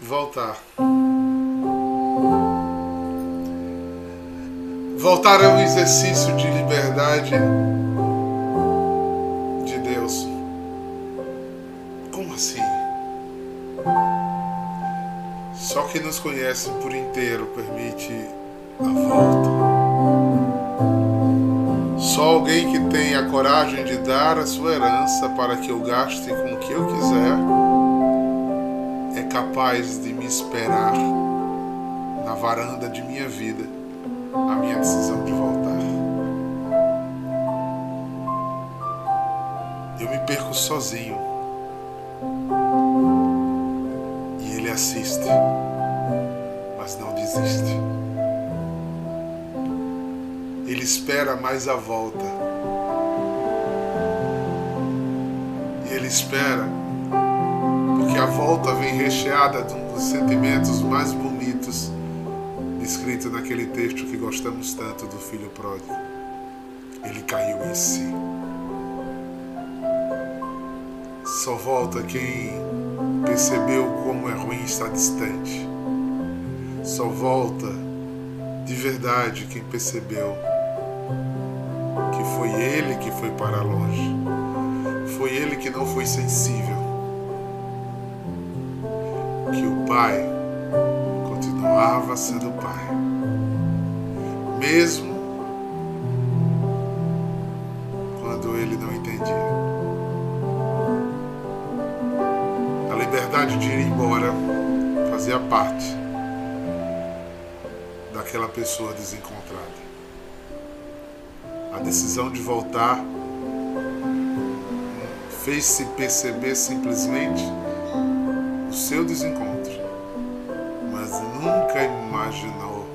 voltar. Voltar é um exercício de liberdade de Deus. Como assim? Só quem nos conhece por inteiro permite a volta. Só alguém que tem a coragem de dar a sua herança para que eu gaste com o que eu quiser capaz de me esperar na varanda de minha vida a minha decisão de voltar. Eu me perco sozinho e ele assiste, mas não desiste. Ele espera mais a volta. E ele espera porque a volta vem recheada de um dos sentimentos mais bonitos escrito naquele texto que gostamos tanto do filho pródigo. Ele caiu em si. Só volta quem percebeu como é ruim estar distante. Só volta de verdade quem percebeu que foi ele que foi para longe. Foi ele que não foi sensível. Que o Pai continuava sendo Pai, mesmo quando ele não entendia. A liberdade de ir embora fazia parte daquela pessoa desencontrada. A decisão de voltar fez-se perceber simplesmente seu desencontro nunca imaginou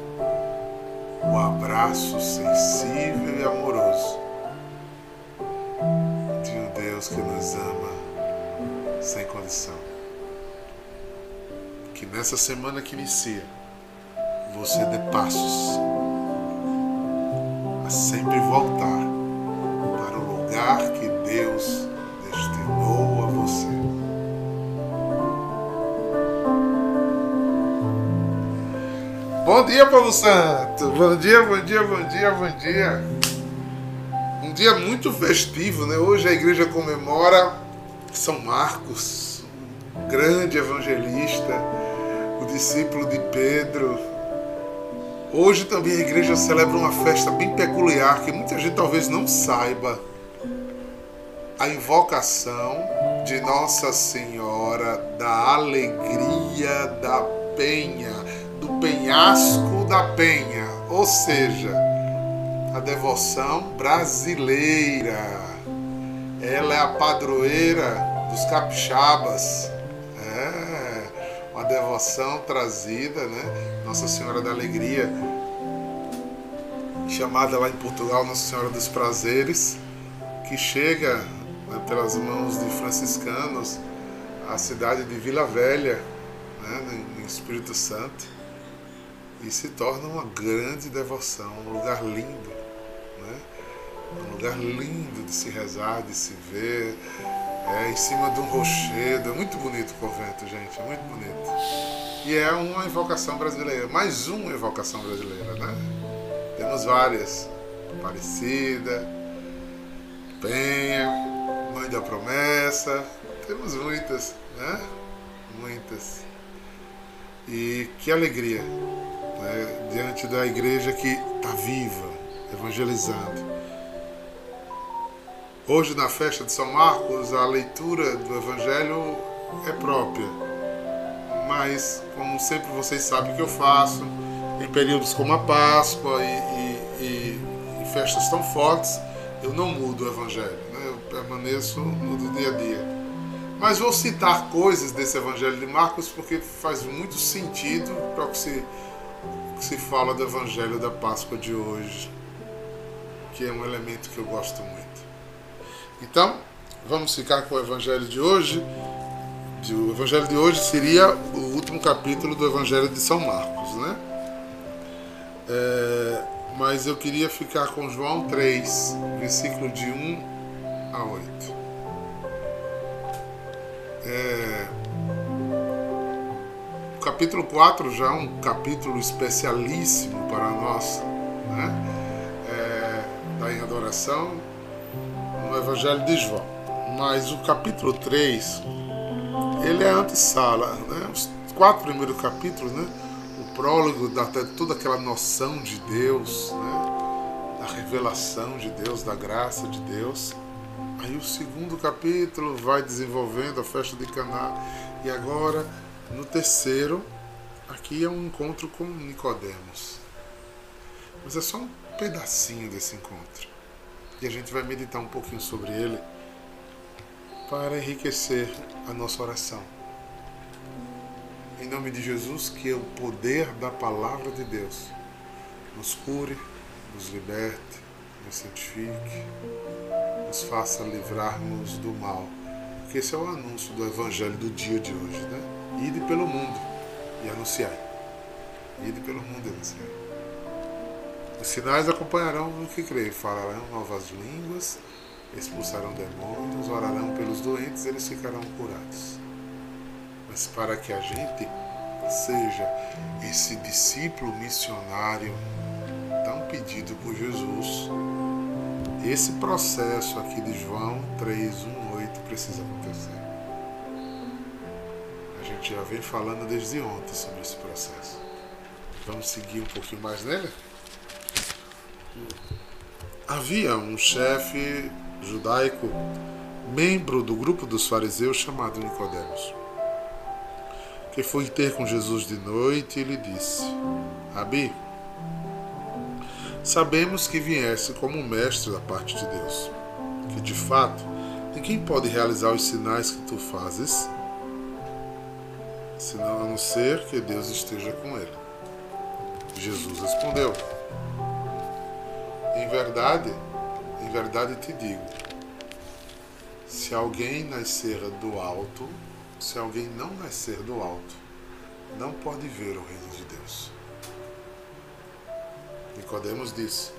o abraço sensível e amoroso de um Deus que nos ama sem condição. Que nessa semana que inicia, você dê passos a sempre voltar para o lugar que Deus Bom dia, povo santo! Bom dia, bom dia, bom dia, bom dia! Um dia muito festivo, né? Hoje a igreja comemora São Marcos, um grande evangelista, o discípulo de Pedro. Hoje também a igreja celebra uma festa bem peculiar que muita gente talvez não saiba. A invocação de Nossa Senhora da Alegria da Penha penhasco da penha, ou seja, a devoção brasileira. Ela é a padroeira dos capixabas. É uma devoção trazida, né? Nossa Senhora da Alegria, chamada lá em Portugal Nossa Senhora dos Prazeres, que chega né, pelas mãos de franciscanos à cidade de Vila Velha, né, no Espírito Santo e se torna uma grande devoção, um lugar lindo, né? um lugar lindo de se rezar, de se ver, é, em cima de um rochedo, é muito bonito o convento, gente, é muito bonito. E é uma invocação brasileira, mais uma invocação brasileira, né? Temos várias, Aparecida, Penha, Mãe da Promessa, temos muitas, né? Muitas. E que alegria né, diante da igreja que está viva, evangelizando. Hoje, na festa de São Marcos, a leitura do Evangelho é própria, mas, como sempre vocês sabem que eu faço, em períodos como a Páscoa e, e, e, festas tão fortes, eu não mudo o Evangelho, né? eu permaneço no dia a dia. Mas vou citar coisas desse Evangelho de Marcos porque faz muito sentido para o que se que se fala do Evangelho da Páscoa de hoje, que é um elemento que eu gosto muito. Então, vamos ficar com o Evangelho de hoje. O Evangelho de hoje seria o último capítulo do Evangelho de São Marcos, né? É, mas eu queria ficar com João 3, versículo de 1 a 8. É, O capítulo 4 já é um capítulo especialíssimo para nós, né? É, da em adoração no Evangelho de João. Mas o capítulo 3, ele é antessala, né? Os quatro primeiros capítulos, né? O prólogo dá toda aquela noção de Deus, né? Da revelação de Deus, da graça de Deus. Aí o segundo capítulo vai desenvolvendo a festa de Caná e agora no terceiro aqui é um encontro com Nicodemos. Mas é só um pedacinho desse encontro. E a gente vai meditar um pouquinho sobre ele para enriquecer a nossa oração. Em nome de Jesus, que o poder da palavra de Deus nos cure, nos liberte, nos santifique nos faça livrar-nos do mal. Porque esse é o anúncio do evangelho do dia de hoje, né? Ide pelo mundo e anunciai. Ide pelo mundo e anunciai. Os sinais acompanharão o que creem, falarão novas línguas, expulsarão demônios, orarão pelos doentes, eles ficarão curados. Mas para que a gente seja esse discípulo missionário tão pedido por Jesus, esse processo aqui de João 3:1,8 precisa acontecer. Gente já vem falando desde ontem sobre esse processo. Vamos seguir um pouquinho mais nele? Havia um chefe judaico, membro do grupo dos fariseus chamado Nicodemos, que foi ter com Jesus de noite e lhe disse: Rabi, sabemos que viesse como mestre da parte de Deus, que de fato ninguém pode realizar os sinais que tu fazes, senão a não ser que Deus esteja com ele. Jesus respondeu: Em verdade, em verdade te digo, se alguém nascer do alto, se alguém não nascer do alto, não pode ver o reino de Deus. Nicodemos disse: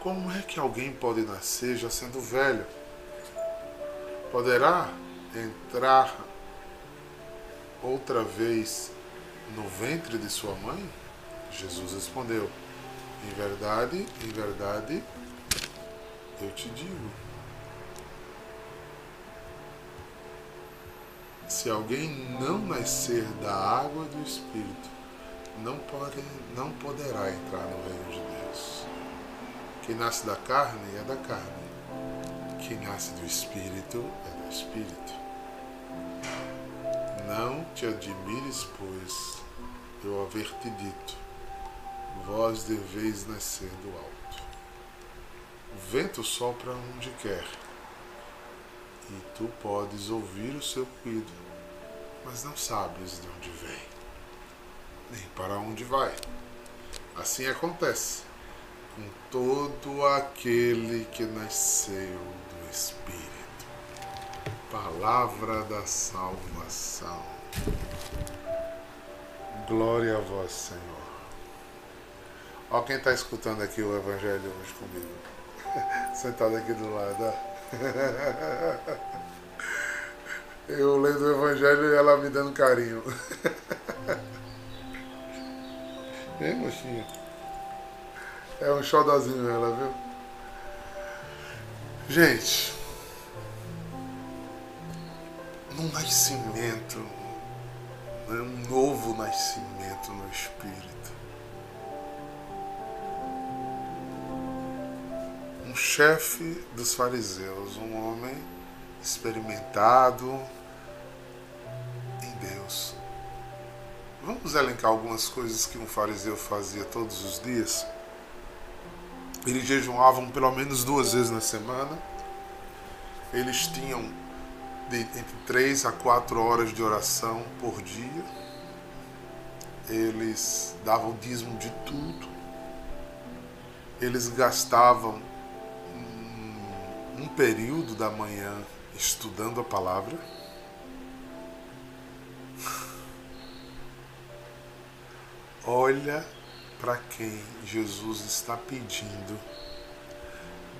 Como é que alguém pode nascer já sendo velho? Poderá entrar outra vez no ventre de sua mãe? Jesus respondeu: Em verdade, em verdade, eu te digo. Se alguém não nascer da água do Espírito, não, pode, não poderá entrar no reino de Deus. Quem nasce da carne é da carne. Quem nasce do Espírito é do Espírito. Não te admires, pois, eu haver te dito, vós deveis nascer do alto. O vento sopra onde quer, e tu podes ouvir o seu ruído, mas não sabes de onde vem nem para onde vai. Assim acontece com todo aquele que nasceu do Espírito. Palavra da salvação. Glória a vós, Senhor. Olha quem está escutando aqui o Evangelho hoje comigo. Sentado aqui do lado. Eu lendo o Evangelho e ela me dando carinho. É, mocinha. É um xodozinho ela, viu? Gente, num nascimento, né, um novo nascimento no Espírito. Um chefe dos fariseus, um homem experimentado em Deus, Vamos elencar algumas coisas que um fariseu fazia todos os dias. Eles jejuavam pelo menos duas vezes na semana. Eles tinham de, entre três a quatro horas de oração por dia. Eles davam o dízimo de tudo. Eles gastavam um, um período da manhã estudando a palavra Olha para quem Jesus está pedindo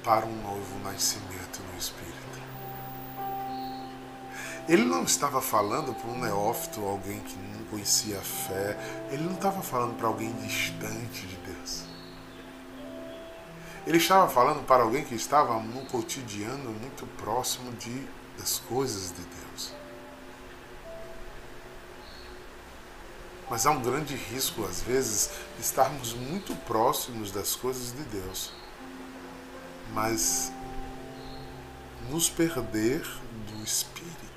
para um novo nascimento no Espírito. Ele não estava falando para um neófito, alguém que não conhecia a fé. Ele não estava falando para alguém distante de Deus. Ele estava falando para alguém que estava no cotidiano muito próximo de, das coisas de Deus. Mas há um grande risco, às vezes, de estarmos muito próximos das coisas de Deus, mas nos perder do Espírito.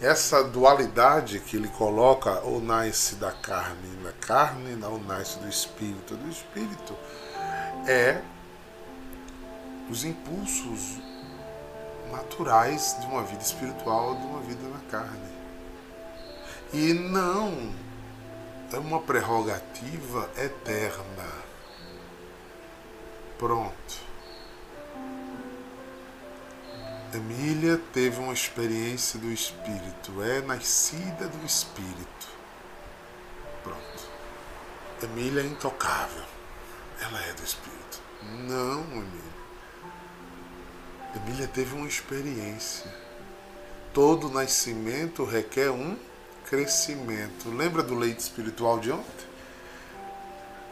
Essa dualidade que ele coloca, ou nasce da carne, da carne ou nasce do espírito, do espírito, é os impulsos naturais de uma vida espiritual, de uma vida na carne. E não é uma prerrogativa eterna. Pronto. Emília teve uma experiência do Espírito, é nascida do Espírito. Pronto. Emília é intocável. Ela é do Espírito. Não, Emília. Emília teve uma experiência. Todo nascimento requer um crescimento. Lembra do leite espiritual de ontem?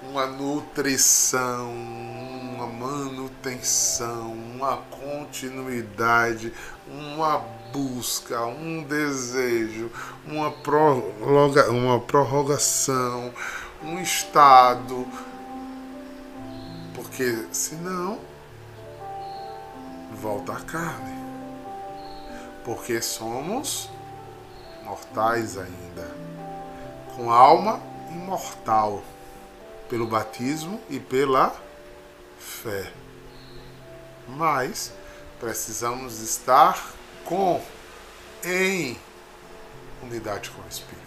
Uma nutrição, uma manutenção, uma continuidade, uma busca, um desejo, uma, prorroga, uma prorrogação, um estado. Porque senão volta a carne. Porque somos mortais ainda, com alma imortal pelo batismo e pela fé. Mas precisamos estar com em unidade com o Espírito.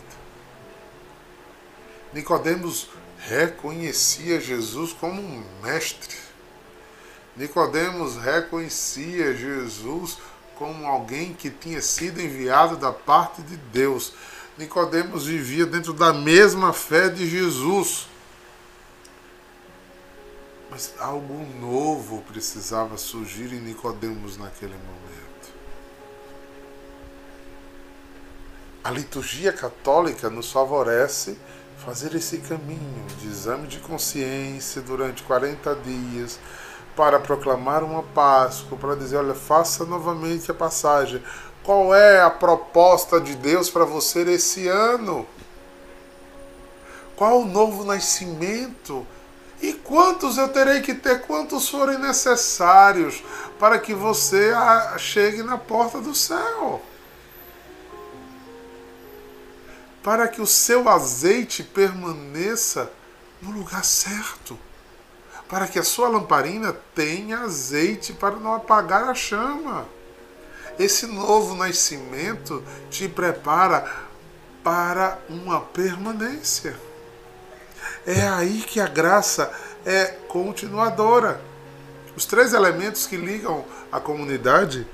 Nicodemos reconhecia Jesus como um mestre. Nicodemos reconhecia Jesus como alguém que tinha sido enviado da parte de Deus. Nicodemos vivia dentro da mesma fé de Jesus. Mas algo novo precisava surgir em Nicodemos naquele momento. A liturgia católica nos favorece fazer esse caminho de exame de consciência durante 40 dias para proclamar uma Páscoa, para dizer, olha, faça novamente a passagem. Qual é a proposta de Deus para você esse ano? Qual o novo nascimento e quantos eu terei que ter, quantos forem necessários para que você chegue na porta do céu? Para que o seu azeite permaneça no lugar certo. Para que a sua lamparina tenha azeite para não apagar a chama. Esse novo nascimento te prepara para uma permanência. É aí que a graça é continuadora. Os três elementos que ligam a comunidade,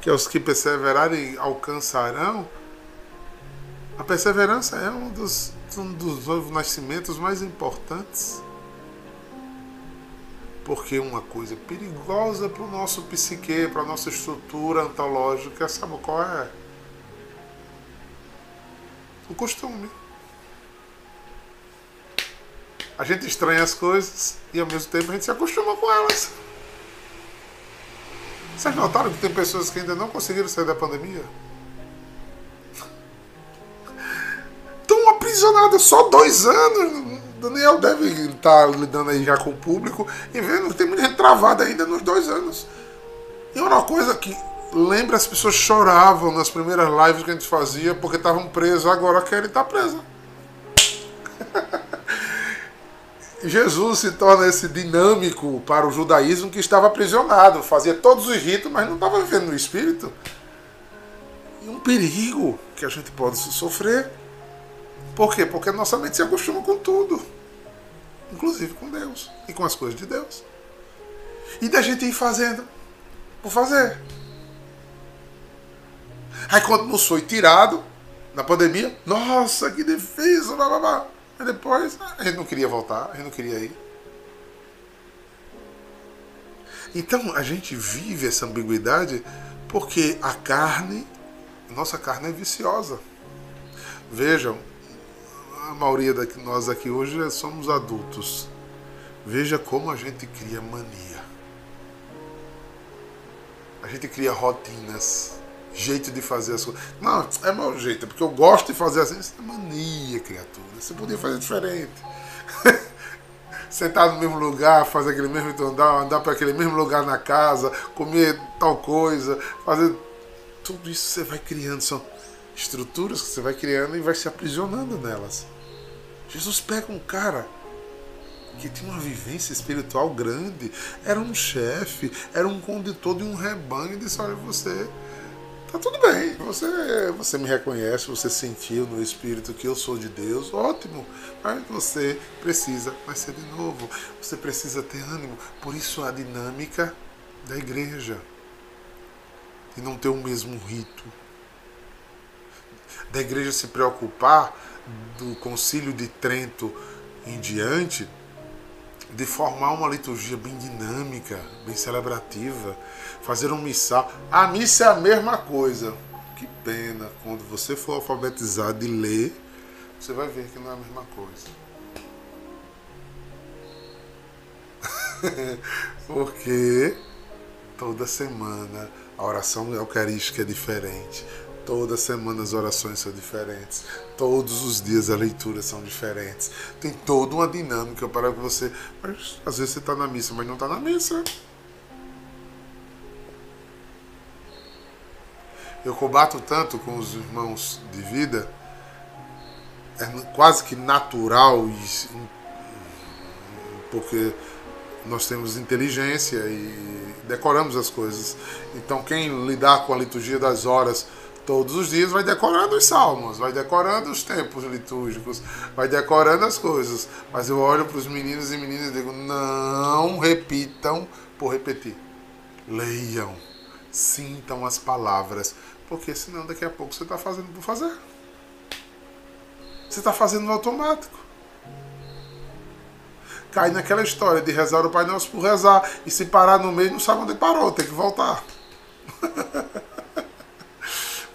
que é os que perseverarem alcançarão, a perseverança é um dos, um dos novos nascimentos mais importantes. Porque uma coisa perigosa para o nosso psique, para a nossa estrutura antológica, sabe qual é? O costume. A gente estranha as coisas e ao mesmo tempo a gente se acostuma com elas. Vocês notaram que tem pessoas que ainda não conseguiram sair da pandemia? Estão aprisionadas só dois anos. Daniel deve estar lidando aí já com o público e vendo que tem muita gente travada ainda nos dois anos. E uma coisa que lembra, as pessoas choravam nas primeiras lives que a gente fazia porque estavam presos, agora querem estar presas. Jesus se torna esse dinâmico para o judaísmo que estava aprisionado, fazia todos os ritos, mas não estava vivendo no espírito. E um perigo que a gente pode sofrer. Por quê? Porque a nossa mente se acostuma com tudo, inclusive com Deus e com as coisas de Deus. E da gente ir fazendo por fazer. Aí quando nos foi tirado na pandemia, nossa, que defesa, blá blá blá. Mas depois a gente não queria voltar, a gente não queria ir. Então a gente vive essa ambiguidade Porque a carne, nossa carne é viciosa. Vejam, a maioria de nós aqui hoje somos adultos. Veja como a gente cria mania. A gente cria rotinas, jeito de fazer as coisas. Não, é mau jeito, porque eu gosto de fazer assim. Isso é mania, criatura. Você podia fazer diferente. Sentar no mesmo lugar, fazer aquele mesmo andar, andar para aquele mesmo lugar na casa, comer tal coisa, fazer. Tudo isso você vai criando, são estruturas que você vai criando e vai se aprisionando nelas. Jesus pega um cara que tinha uma vivência espiritual grande, era um chefe, era um condutor de um rebanho e disse: Olha, você tá tudo bem, você, você me reconhece, você sentiu no espírito que eu sou de Deus, ótimo, mas você precisa nascer de novo, você precisa ter ânimo. Por isso a dinâmica da igreja, de não ter o mesmo rito, da igreja se preocupar do Concílio de Trento em diante, de formar uma liturgia bem dinâmica, bem celebrativa, fazer um missal. A missa é a mesma coisa. Que pena, quando você for alfabetizado e ler, você vai ver que não é a mesma coisa. Porque toda semana a oração eucarística é diferente, Toda semana as orações são diferentes. Todos os dias as leituras são diferentes. Tem toda uma dinâmica para você. Mas às vezes você está na missa, mas não está na missa. Eu combato tanto com os irmãos de vida, é quase que natural, porque nós temos inteligência e decoramos as coisas. Então, quem lidar com a liturgia das horas todos os dias vai decorando os salmos, vai decorando os tempos litúrgicos, vai decorando as coisas. Mas eu olho para os meninos e meninas e digo: não repitam por repetir. Leiam, sintam as palavras, porque senão daqui a pouco você está fazendo por fazer. Você está fazendo no automático. Cai naquela história de rezar o Pai Nosso por rezar e se parar no meio não sabe onde parou, tem que voltar.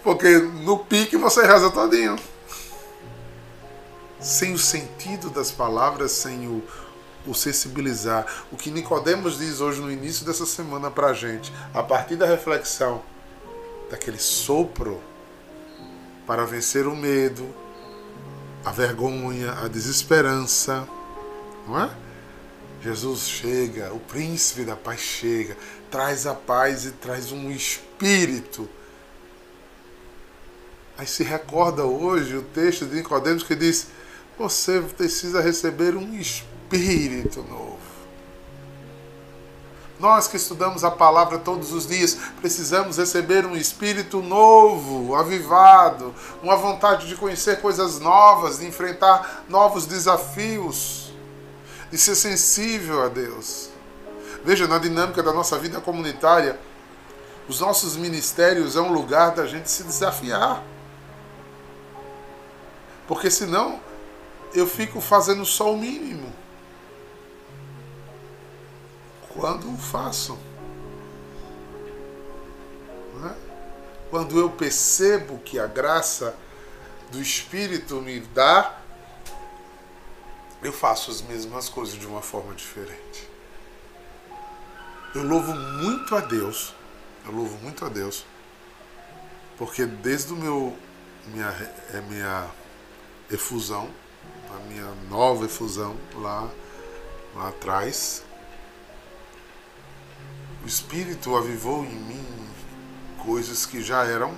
Porque no pique você reza todinho. Sem o sentido das palavras, sem o, o sensibilizar. O que Nicodemos diz hoje no início dessa semana pra gente, a partir da reflexão daquele sopro para vencer o medo, a vergonha, a desesperança, não é? Jesus chega, o príncipe da paz chega, traz a paz e traz um espírito Aí se recorda hoje o texto de Nicodemos que diz: você precisa receber um espírito novo. Nós que estudamos a palavra todos os dias, precisamos receber um espírito novo, avivado, uma vontade de conhecer coisas novas, de enfrentar novos desafios, de ser sensível a Deus. Veja, na dinâmica da nossa vida comunitária, os nossos ministérios é um lugar da gente se desafiar. Porque senão eu fico fazendo só o mínimo. Quando faço. Né? Quando eu percebo que a graça do Espírito me dá, eu faço as mesmas coisas de uma forma diferente. Eu louvo muito a Deus, eu louvo muito a Deus, porque desde o meu minha, é minha efusão, a minha nova efusão lá, lá atrás. O Espírito avivou em mim coisas que já eram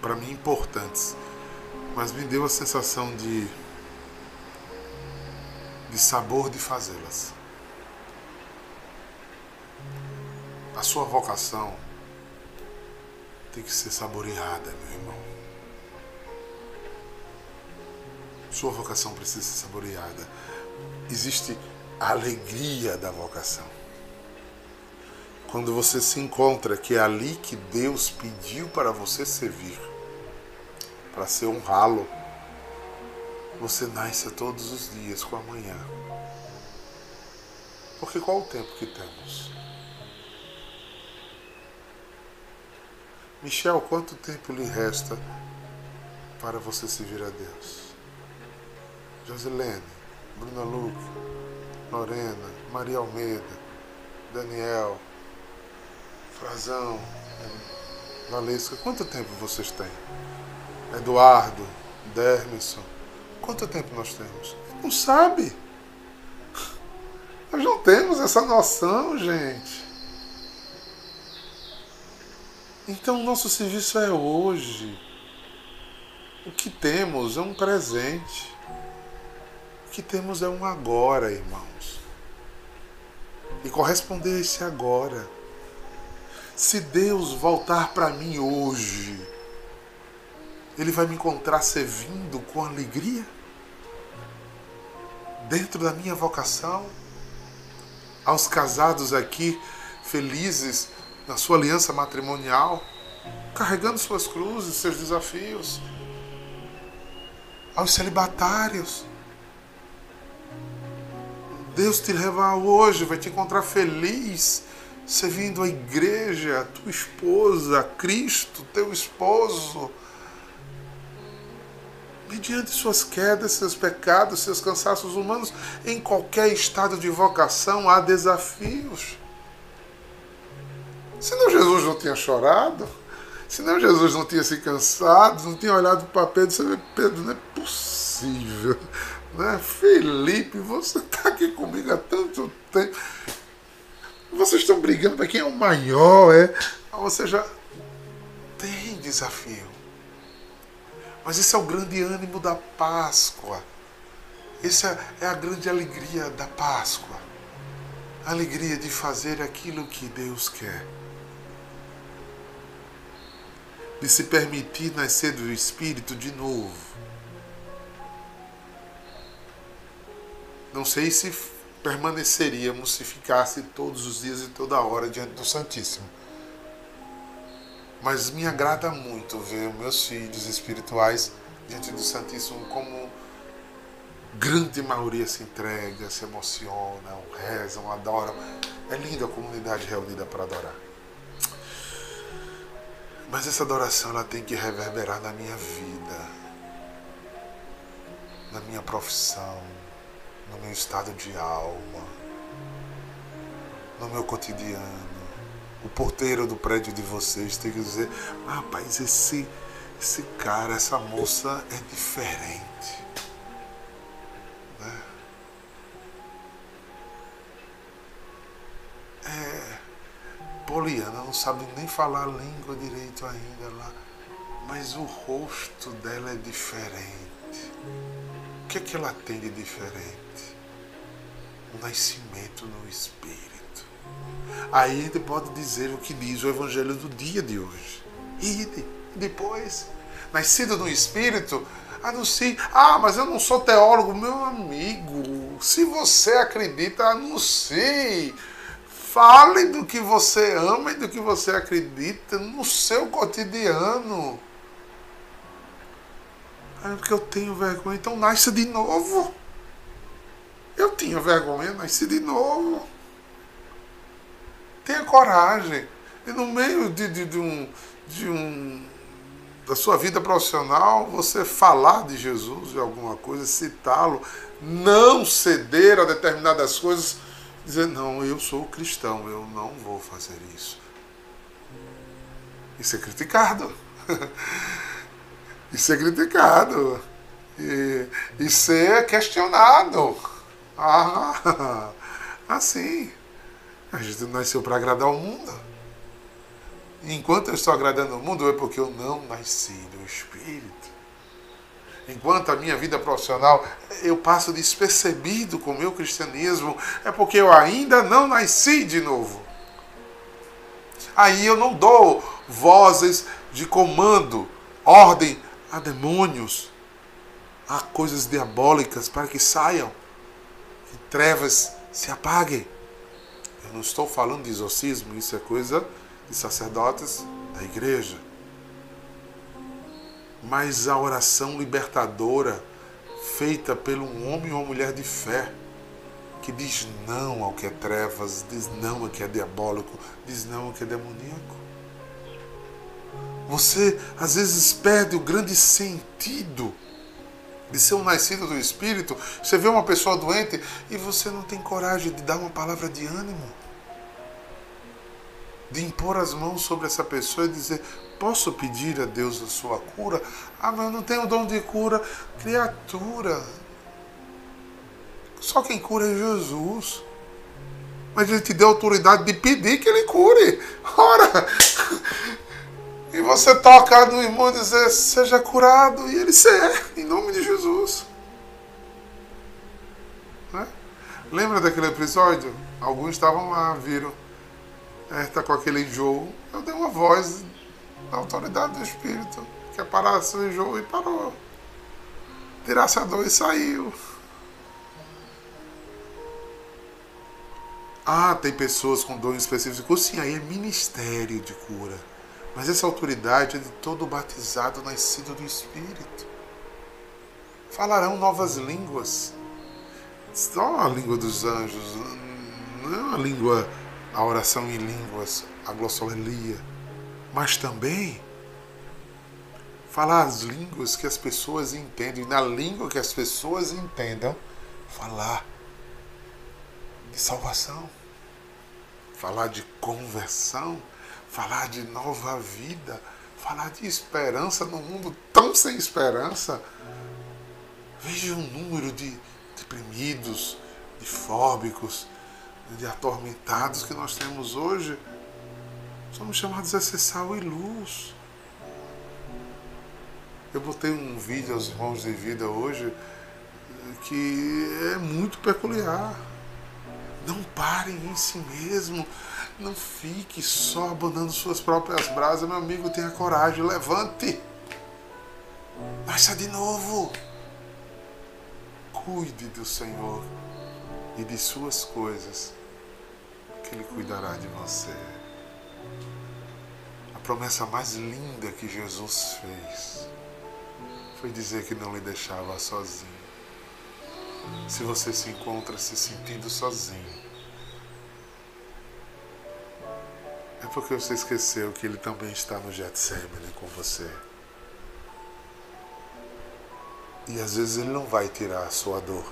para mim importantes, mas me deu a sensação de, de sabor de fazê-las. A sua vocação tem que ser saboreada, meu irmão. Sua vocação precisa ser saboreada. Existe a alegria da vocação. Quando você se encontra que é ali que Deus pediu para você servir, para ser honrá-lo, você nasce todos os dias com amanhã. Porque qual o tempo que temos? Michel, quanto tempo lhe resta para você servir a Deus? Josilene, Bruna Luque, Lorena, Maria Almeida, Daniel, Frazão, Valesca, quanto tempo vocês têm? Eduardo, Dermisson, quanto tempo nós temos? Não sabe. Nós não temos essa noção, gente. Então, o nosso serviço é hoje. O que temos é um presente. Que temos é um agora, irmãos. E corresponder a esse agora. Se Deus voltar para mim hoje, Ele vai me encontrar servindo com alegria? Dentro da minha vocação? Aos casados aqui, felizes na sua aliança matrimonial, carregando suas cruzes, seus desafios, aos celibatários. Deus te leva hoje, vai te encontrar feliz, servindo a igreja, a tua esposa, Cristo, teu esposo. Mediante suas quedas, seus pecados, seus cansaços humanos, em qualquer estado de vocação há desafios. Senão Jesus não tinha chorado, senão Jesus não tinha se cansado, não tinha olhado para Pedro e disse, Pedro, não é possível. Né? Felipe, você está aqui comigo há tanto tempo. Vocês estão brigando para quem é o maior, é? Ou seja, tem desafio. Mas esse é o grande ânimo da Páscoa. Essa é a grande alegria da Páscoa. A alegria de fazer aquilo que Deus quer. de se permitir nascer do Espírito de novo. Não sei se permaneceríamos se ficasse todos os dias e toda hora diante do Santíssimo. Mas me agrada muito ver meus filhos espirituais diante do Santíssimo como grande maioria se entrega, se emocionam, rezam, adoram. É linda a comunidade reunida para adorar. Mas essa adoração ela tem que reverberar na minha vida, na minha profissão, no meu estado de alma, no meu cotidiano. O porteiro do prédio de vocês tem que dizer: ah, rapaz, esse, esse cara, essa moça é diferente. Né? É Poliana não sabe nem falar a língua direito ainda lá, mas o rosto dela é diferente. Que é que ela tem de diferente? O nascimento no Espírito. Aí ele pode dizer o que diz o Evangelho do dia de hoje. E depois, nascido no Espírito, anuncie. Ah, mas eu não sou teólogo, meu amigo. Se você acredita, anuncie Fale do que você ama e do que você acredita no seu cotidiano. É porque eu tenho vergonha, então nasça de novo. Eu tinha vergonha, nasci de novo. Tenha coragem. E no meio de, de, de, um, de um da sua vida profissional, você falar de Jesus, de alguma coisa, citá-lo, não ceder a determinadas coisas dizer, não, eu sou cristão, eu não vou fazer isso. Isso é criticado. Isso é criticado. E, e ser questionado. Ah, assim. A gente nasceu para agradar o mundo. Enquanto eu estou agradando o mundo, é porque eu não nasci do Espírito enquanto a minha vida profissional eu passo despercebido com o meu cristianismo, é porque eu ainda não nasci de novo. Aí eu não dou vozes de comando, ordem a demônios, a coisas diabólicas para que saiam, que trevas se apaguem. Eu não estou falando de exorcismo, isso é coisa de sacerdotes da igreja mas a oração libertadora feita pelo um homem ou mulher de fé que diz não ao que é trevas, diz não ao que é diabólico, diz não ao que é demoníaco. Você às vezes perde o grande sentido de ser um nascido do Espírito. Você vê uma pessoa doente e você não tem coragem de dar uma palavra de ânimo. De impor as mãos sobre essa pessoa e dizer: Posso pedir a Deus a sua cura? Ah, mas eu não tenho dom de cura. Criatura. Só quem cura é Jesus. Mas ele te deu autoridade de pedir que ele cure. Ora! E você tocar no irmão e dizer, seja curado. E ele ser, em nome de Jesus. Né? Lembra daquele episódio? Alguns estavam lá, viram. É, tá com aquele enjoo. Eu dei uma voz da autoridade do Espírito. Que é parar seu enjoo e parou. Tirasse a dor e saiu. Ah, tem pessoas com dom específico. Sim, aí é ministério de cura. Mas essa autoridade é de todo batizado, nascido do Espírito. Falarão novas línguas. Não a língua dos anjos, não a língua, a oração em línguas, a glossolalia, mas também falar as línguas que as pessoas entendem, na língua que as pessoas entendam, falar de salvação, falar de conversão, falar de nova vida, falar de esperança num mundo tão sem esperança. Veja o número de deprimidos, de fóbicos, de atormentados que nós temos hoje. Somos chamados a ser sal e luz. Eu botei um vídeo aos irmãos de vida hoje que é muito peculiar. Não parem em si mesmo. Não fique só abandonando suas próprias brasas. Meu amigo, tenha coragem. Levante. Nasça de novo. Cuide do Senhor e de suas coisas, que Ele cuidará de você. A promessa mais linda que Jesus fez foi dizer que não lhe deixava sozinho. Se você se encontra se sentindo sozinho, é porque você esqueceu que ele também está no Getsemane com você. E às vezes ele não vai tirar a sua dor,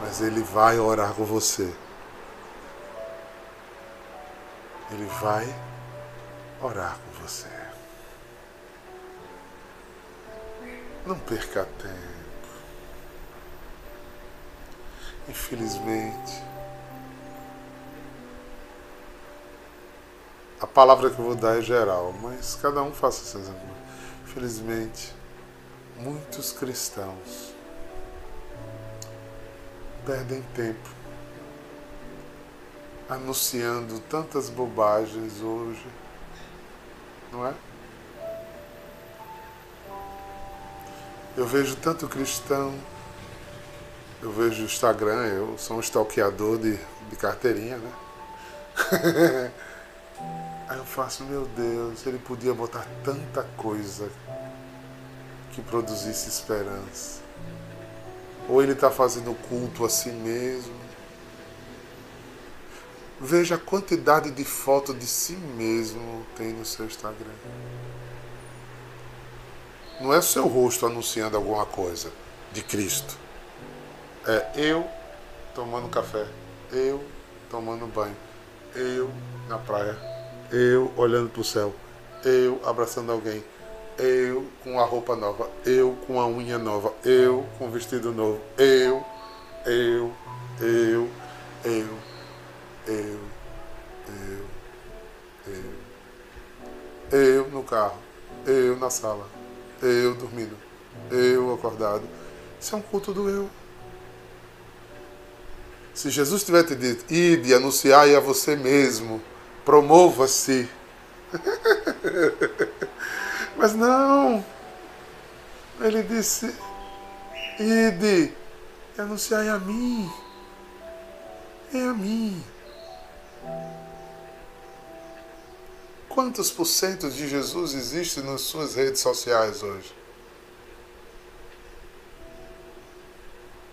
mas ele vai orar com você. Ele vai orar com você. Não perca tempo. Infelizmente, a palavra que eu vou dar é geral, mas cada um faça seus amores. Infelizmente, muitos cristãos perdem tempo anunciando tantas bobagens hoje, não é? Eu vejo tanto cristão eu vejo o Instagram, eu sou um stalkeador de, de carteirinha, né? Aí eu faço, meu Deus, ele podia botar tanta coisa que produzisse esperança. Ou ele está fazendo culto a si mesmo. Veja a quantidade de fotos de si mesmo tem no seu Instagram. Não é seu rosto anunciando alguma coisa de Cristo é eu tomando café, eu tomando banho, eu na praia, eu olhando para o céu, eu abraçando alguém, eu com a roupa nova, eu com a unha nova, eu com o vestido novo, eu, eu, eu, eu, eu, eu, eu, eu no carro, eu na sala, eu dormindo, eu acordado. Isso é um culto do eu. Se Jesus tivesse dito, ide anunciai a você mesmo, promova-se. Mas não. Ele disse, ide e anunciai a mim. É a mim. Quantos por cento de Jesus existe nas suas redes sociais hoje?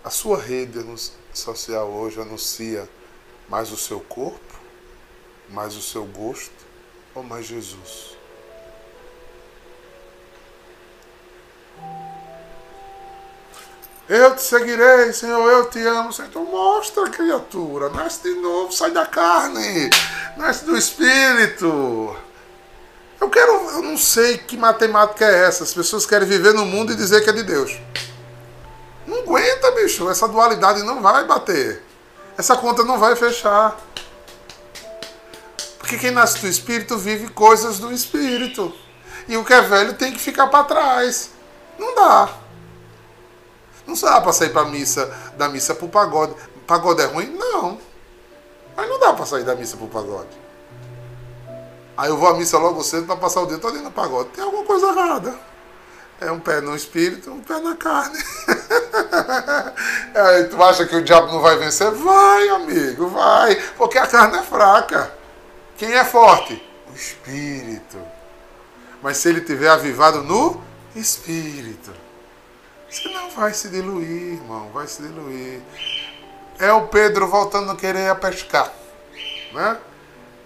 A sua rede social hoje anuncia mais o seu corpo, mais o seu gosto ou mais Jesus? Eu te seguirei, Senhor, eu te amo. Senhor, então mostra, criatura. Nasce de novo, sai da carne. Nasce do espírito. Eu quero, eu não sei que matemática é essa. As pessoas querem viver no mundo e dizer que é de Deus. Não aguenta, bicho. Essa dualidade não vai bater. Essa conta não vai fechar. Porque quem nasce do espírito vive coisas do espírito. E o que é velho tem que ficar para trás. Não dá. Não dá para sair para missa, da missa pro pagode. Pagode é ruim? Não. Mas não dá para sair da missa pro pagode. Aí eu vou à missa logo cedo para passar o dia todo no pagode. Tem alguma coisa errada. É um pé no espírito, um pé na carne. Aí tu acha que o diabo não vai vencer? Vai, amigo, vai. Porque a carne é fraca. Quem é forte? O espírito. Mas se ele tiver avivado no espírito, você não vai se diluir, irmão, vai se diluir. É o Pedro voltando a querer a pescar, né?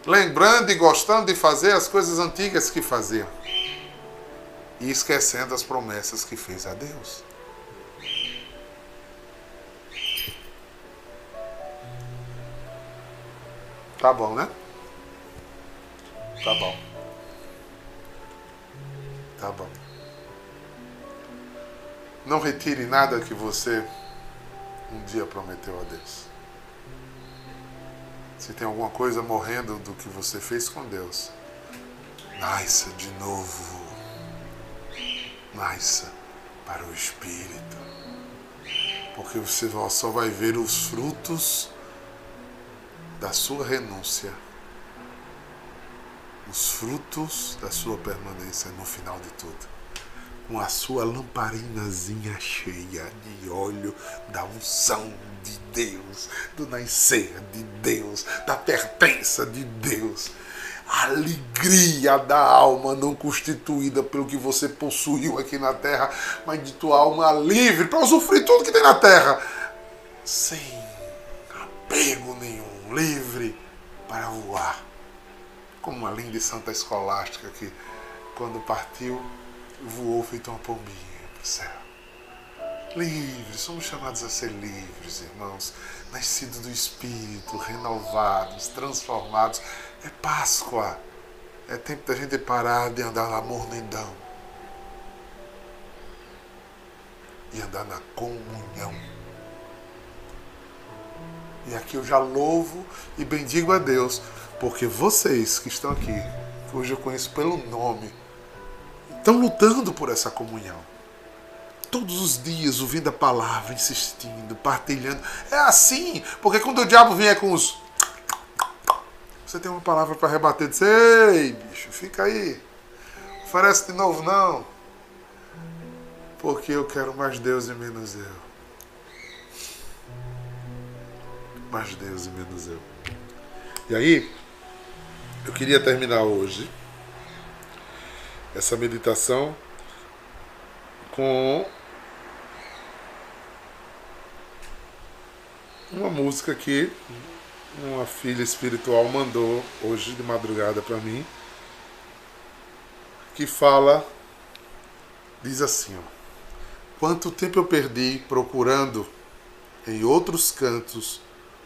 Lembrando e gostando de fazer as coisas antigas que fazia. E esquecendo as promessas que fez a Deus. Tá bom, né? Tá bom. Tá bom. Não retire nada que você um dia prometeu a Deus. Se tem alguma coisa morrendo do que você fez com Deus, nasça de novo. Nasça para o Espírito. Porque você só vai ver os frutos da sua renúncia, os frutos da sua permanência no final de tudo com a sua lamparinazinha cheia de óleo da unção de Deus, do nascer de Deus, da pertença de Deus. A alegria da alma não constituída pelo que você possuiu aqui na terra, mas de tua alma livre para usufruir tudo que tem na terra, sem apego nenhum, livre para voar. Como uma linda santa escolástica que, quando partiu, voou feito uma pombinha para o céu. Livres, somos chamados a ser livres, irmãos, nascidos do Espírito, renovados, transformados. É Páscoa. É tempo da gente parar de andar na mornidão e andar na comunhão. E aqui eu já louvo e bendigo a Deus, porque vocês que estão aqui, que hoje eu conheço pelo nome, estão lutando por essa comunhão. Todos os dias ouvindo a palavra, insistindo, partilhando. É assim, porque quando o diabo vier com os. Você tem uma palavra para rebater, diz: Ei, bicho, fica aí. Oferece de novo, não. Porque eu quero mais Deus e menos eu. Mais Deus e menos eu. E aí, eu queria terminar hoje essa meditação com uma música que uma filha espiritual mandou hoje de madrugada para mim, que fala, diz assim: ó, Quanto tempo eu perdi procurando em outros cantos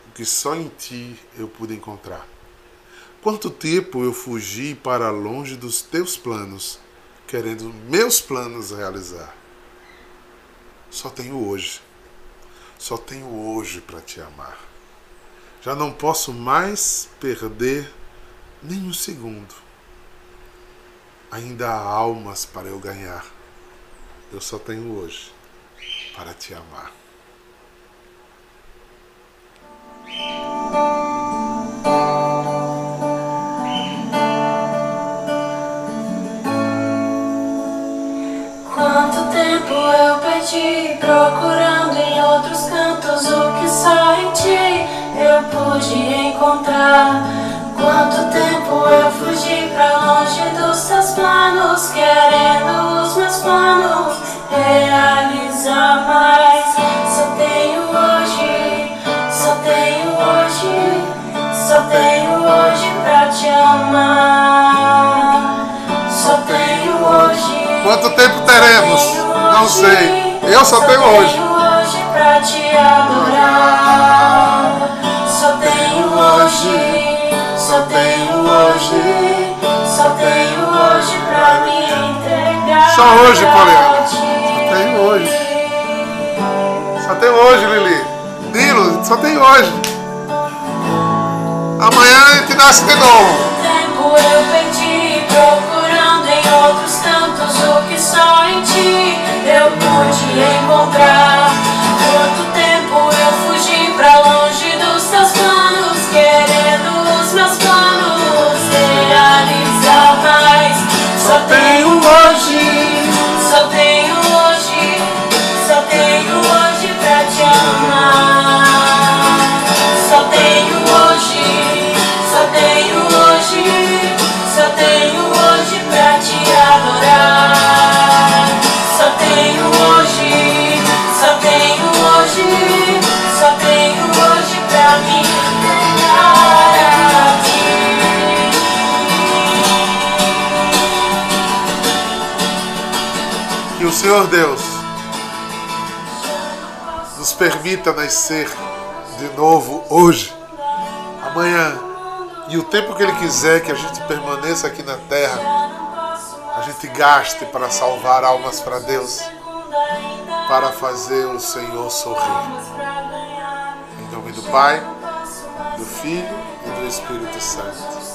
o que só em ti eu pude encontrar. Quanto tempo eu fugi para longe dos teus planos, querendo meus planos realizar? Só tenho hoje. Só tenho hoje para te amar. Já não posso mais perder nem um segundo. Ainda há almas para eu ganhar. Eu só tenho hoje para te amar. Ti, procurando em outros cantos o que só em ti eu pude encontrar. Quanto tempo eu fugi pra longe dos teus planos, querendo os meus planos realizar mais. Só tenho hoje, só tenho hoje, só tenho hoje pra te amar. Só tenho hoje. Quanto tempo teremos? Não sei. Eu só tenho hoje. pra te adorar. Só tenho hoje, só tenho hoje, só tenho hoje pra me entregar. Só hoje, Poliana. Só tem hoje. Só tem hoje, Lili. Nilo, só tem hoje. Amanhã a gente nasce de novo. tempo eu perdi procurando em outros cantos o que só em ti eu pude encontrar. Senhor Deus nos permita nascer de novo hoje, amanhã e o tempo que Ele quiser que a gente permaneça aqui na terra, a gente gaste para salvar almas para Deus, para fazer o Senhor sorrir. Em nome do Pai, do Filho e do Espírito Santo.